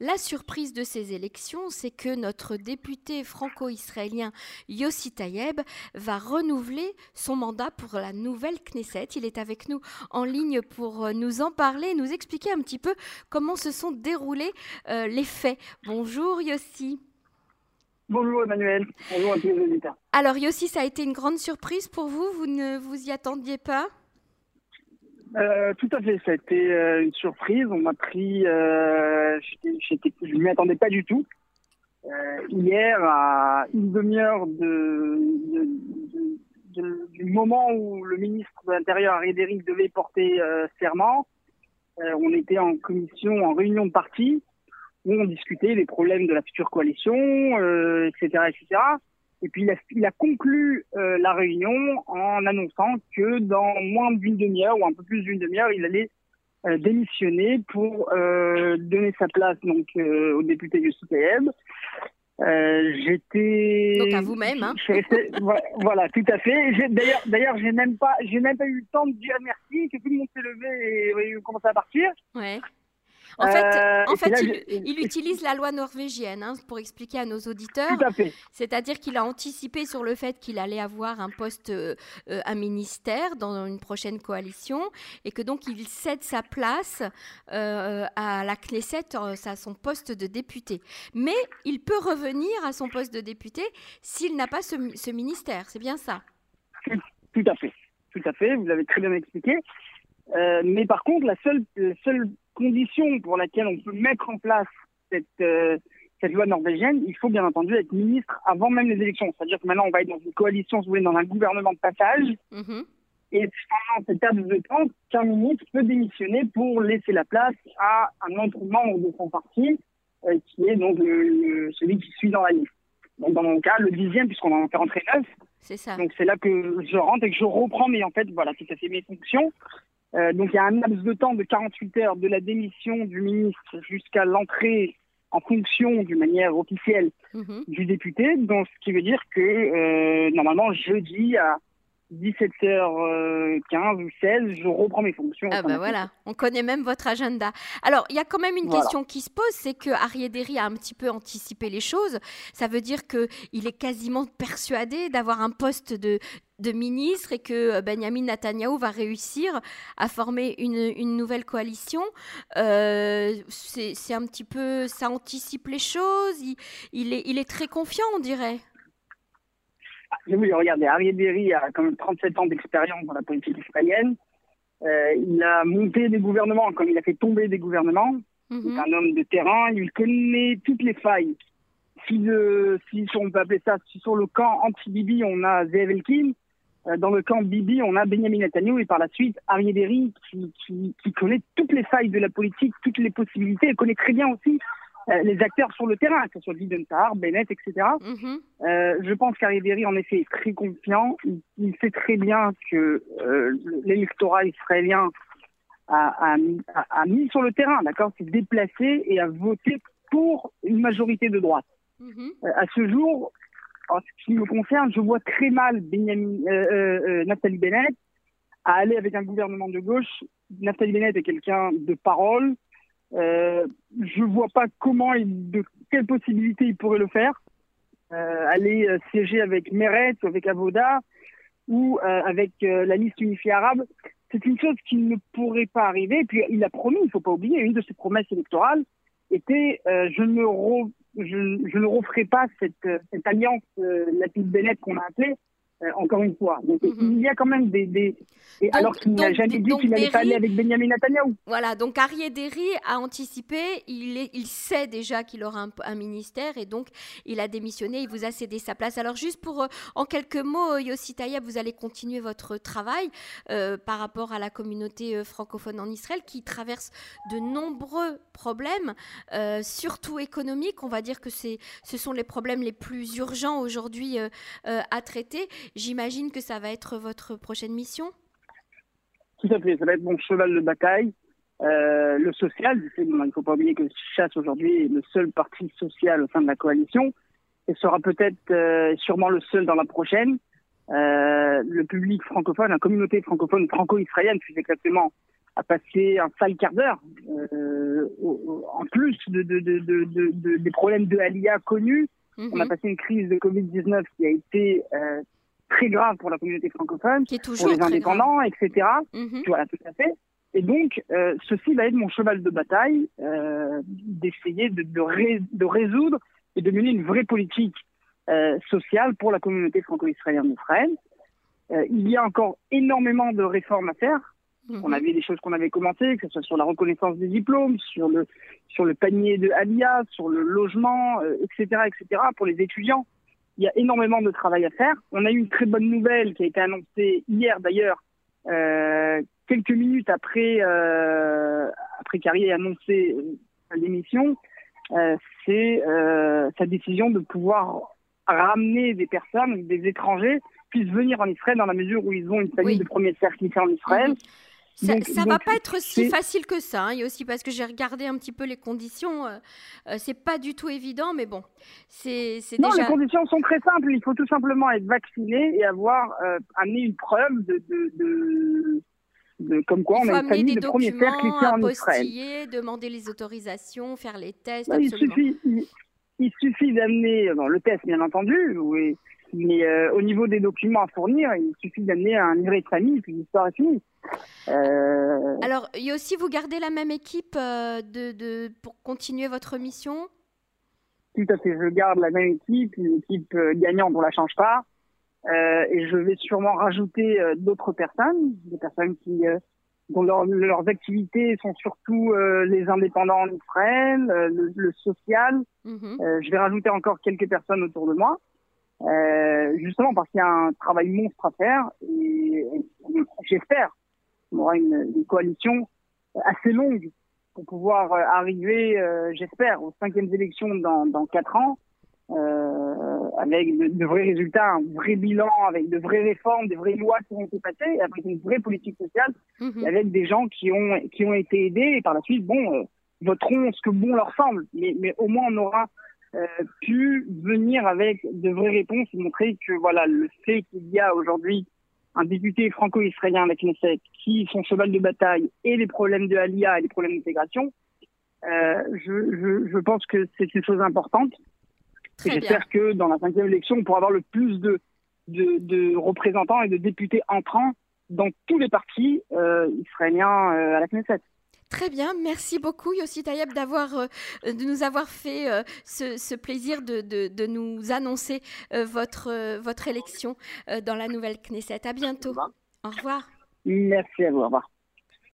La surprise de ces élections, c'est que notre député franco-israélien Yossi Tayeb va renouveler son mandat pour la nouvelle Knesset. Il est avec nous en ligne pour euh, nous en parler, nous expliquer un petit peu comment se sont déroulés euh, les faits. Bonjour Yossi. Bonjour Emmanuel. Bonjour à tous les auditeurs. Alors Yossi, ça a été une grande surprise pour vous Vous ne vous y attendiez pas? Euh, tout à fait, ça a été euh, une surprise. On m'a pris, euh, je ne m'y attendais pas du tout. hier, à une demi-heure de, du moment où le ministre de l'Intérieur, Harry devait porter serment, on était en commission, en réunion de parti, où on discutait des problèmes de la future coalition, etc., etc. Et puis il a, conclu euh, la réunion en annonçant que dans moins d'une demi-heure ou un peu plus d'une demi-heure, il allait euh, démissionner pour euh, donner sa place donc au député du CTM. J'étais donc à vous-même, hein voilà, tout à fait. D'ailleurs, d'ailleurs, j'ai même pas, j'ai même pas eu le temps de dire merci, que tout le monde s'est levé et, et commencé à partir. Ouais. En fait, euh, en fait il, utilise la loi norvégienne hein, pour expliquer à nos auditeurs. C'est-à-dire qu'il a anticipé sur le fait qu'il allait avoir un poste, euh, un ministère dans une prochaine coalition et que donc il cède sa place euh, à la Knesset, à son poste de député. Mais il peut revenir à son poste de député s'il n'a pas ce, ministère. C'est bien ça? Tout, à fait. Tout à fait. Vous l'avez très bien expliqué. mais par contre, la seule, la seule condition pour laquelle on peut mettre en place cette, euh, cette loi norvégienne, il faut bien entendu être ministre avant même les élections. C'est-à-dire que maintenant, on va être dans une coalition, si vous voulez, dans un gouvernement de passage. Mm-hmm. Et pendant cette période de temps, qu'un ministre peut démissionner pour laisser la place à un autre membre de son parti, euh, qui est donc celui qui suit dans la liste. Donc dans mon cas, le dixième, puisqu'on en fait rentrer neuf. C'est ça. Donc c'est là que je rentre et que je reprends, mais en fait, voilà, tout à fait mes fonctions. Euh, donc il y a un laps de temps de 48 heures de la démission du ministre jusqu'à l'entrée en fonction d'une manière officielle mhm. du député, donc ce qui veut dire que euh, normalement jeudi à 17h15 ou 16, je reprends mes fonctions. Ah bah voilà, on connaît même votre agenda. Alors, il y a quand même une question qui se pose, c'est que Ariaderi a un petit peu anticipé les choses. Ça veut dire qu'il est quasiment persuadé d'avoir un poste de, de ministre et que euh, Benjamin Netanyahu va réussir à former une, nouvelle coalition. Euh, c'est un petit peu, ça anticipe les choses. Il, est, il est très confiant, on dirait. Ah, oui, regardez, Ariel a quand même 37 ans d'expérience dans la politique israélienne. Euh, il a monté des gouvernements comme il a fait tomber des gouvernements. Mhm. C'est un homme de terrain. Il connaît toutes les failles. Si, si on peut appeler ça, si sur le camp anti-Bibi, on a Zev Elkin, euh, dans le camp Bibi, on a Benjamin Netanyahu et par la suite Ariel qui, qui, qui, connaît toutes les failles de la politique, toutes les possibilités, et connaît très bien aussi les acteurs sur le terrain, que ce soit Biden Bennett, etc. Mm-hmm. euh, je pense qu'Ariel en effet, est très confiant. Il, sait très bien que euh, l'électorat israélien a, a, a, mis sur le terrain, d'accord, s'est déplacé et a voté pour une majorité de droite. Euh, à ce jour, en ce qui me concerne, je vois très mal Benjamin, euh, euh, euh, Nathalie Bennett à aller avec un gouvernement de gauche. Nathalie Bennett est quelqu'un de parole. Euh, je vois pas comment, il, de quelle possibilité il pourrait le faire. Euh, aller euh, siéger avec Meretz, avec Avoda ou avec la liste unifiée arabe, c'est une chose qui ne pourrait pas arriver. Et puis il a promis, il ne faut pas oublier, une de ses promesses électorales était je ne ne referai pas cette, alliance euh, la petite Bennett qu'on a appelée euh, encore une fois. Donc, mhm. il y a quand même des. des... Et alors qu'il n'a jamais dit qu'il n'allait pas aller avec Benjamin Netanyahu. Voilà, donc Arié Derry a anticipé, il, est, il sait déjà qu'il aura un, ministère et donc il a démissionné, il vous a cédé sa place. Alors, juste pour, euh, en quelques mots, euh, Yossi Tayeb, vous allez continuer votre travail par rapport à la communauté francophone en Israël qui traverse de nombreux problèmes, surtout économiques. On va dire que ce sont les problèmes les plus urgents aujourd'hui à traiter. J'imagine que ça va être votre prochaine mission Tout à fait, ça va être mon cheval de bataille. Euh, le social, il ne faut pas oublier que Chasse aujourd'hui est le seul parti social au sein de la coalition et sera peut-être euh, sûrement le seul dans la prochaine. Euh, le public francophone, la communauté francophone franco-israélienne plus exactement, a passé un sale quart d'heure en plus de, des problèmes de Alia connus, on a mhm. passé une crise de Covid-19 qui a été très grave pour la communauté francophone, pour les indépendants, etc. Mhm. Voilà, tout à fait. Et donc, ceci va être mon cheval de bataille d'essayer de, de, résoudre et de mener une vraie politique sociale pour la communauté franco-israélienne d'Israël. il y a encore énormément de réformes à faire. On mhm. avait des choses qu'on avait commencées, que ce soit sur la reconnaissance des diplômes, sur le, sur le panier de Alia, sur le logement, etc., euh, etc., pour les étudiants. Il y a énormément de travail à faire. On a eu une très bonne nouvelle qui a été annoncée hier d'ailleurs, euh, quelques minutes après, euh, après ait annoncé sa démission. Euh, c'est euh, sa décision de pouvoir ramener des personnes, des étrangers, puissent venir en Israël dans la mesure où ils ont une famille de premier cercle ici en Israël. Mhm. Ça, ne va pas être si facile que ça. Hein. Et aussi parce que j'ai regardé un petit peu les conditions. Euh, euh, c'est pas du tout évident, mais bon, c'est Non, les conditions sont très simples. Il faut tout simplement être vacciné et avoir euh, amené une preuve de, de, de, comme quoi on a une famille de premier cercle ici en Israël. demander les autorisations, faire les tests. il suffit, il, suffit d'amener le test, bien entendu. Oui. Mais euh, au niveau des documents à fournir, il suffit d'amener un livret de famille, puis l'histoire est finie. Euh... Alors, a aussi, vous gardez la même équipe euh, de, de, pour continuer votre mission? Tout à fait, je garde la même équipe, une équipe euh, gagnante, on ne la change pas. et je vais sûrement rajouter d'autres personnes, des personnes qui dont leurs activités sont surtout les indépendants en Israël, le, social. Mhm. je vais rajouter encore quelques personnes autour de moi. Euh, justement parce qu'il y a un travail monstre à faire et, j'espère qu'on aura une, une, coalition assez longue pour pouvoir euh, arriver, euh, j'espère, aux cinquièmes élections dans, dans quatre ans euh, avec de, de, vrais résultats, un vrai bilan, avec de vraies réformes, des vraies lois qui ont été passées, avec une vraie politique sociale, mhm. avec des gens qui ont qui ont été aidés et par la suite, bon, voteront ce que bon leur semble, mais, mais au moins on aura euh, pu venir avec de vraies réponses et montrer que voilà le fait qu'il y a aujourd'hui un député franco-israélien avec Knesset qui son cheval de bataille et les problèmes de Alia et les problèmes d'intégration, euh, je, je, je, pense que c'est une chose importante. J'espère que dans la cinquième élection, on pourra avoir le plus de, de, de représentants et de députés entrants dans tous les partis euh, israéliens euh, à la Knesset. Très bien, merci beaucoup Yossi Tayeb d'avoir, euh, de nous avoir fait euh, ce, plaisir de, de, nous annoncer euh, votre, votre élection dans la nouvelle Knesset. À bientôt. Au revoir. Merci à vous. Au revoir.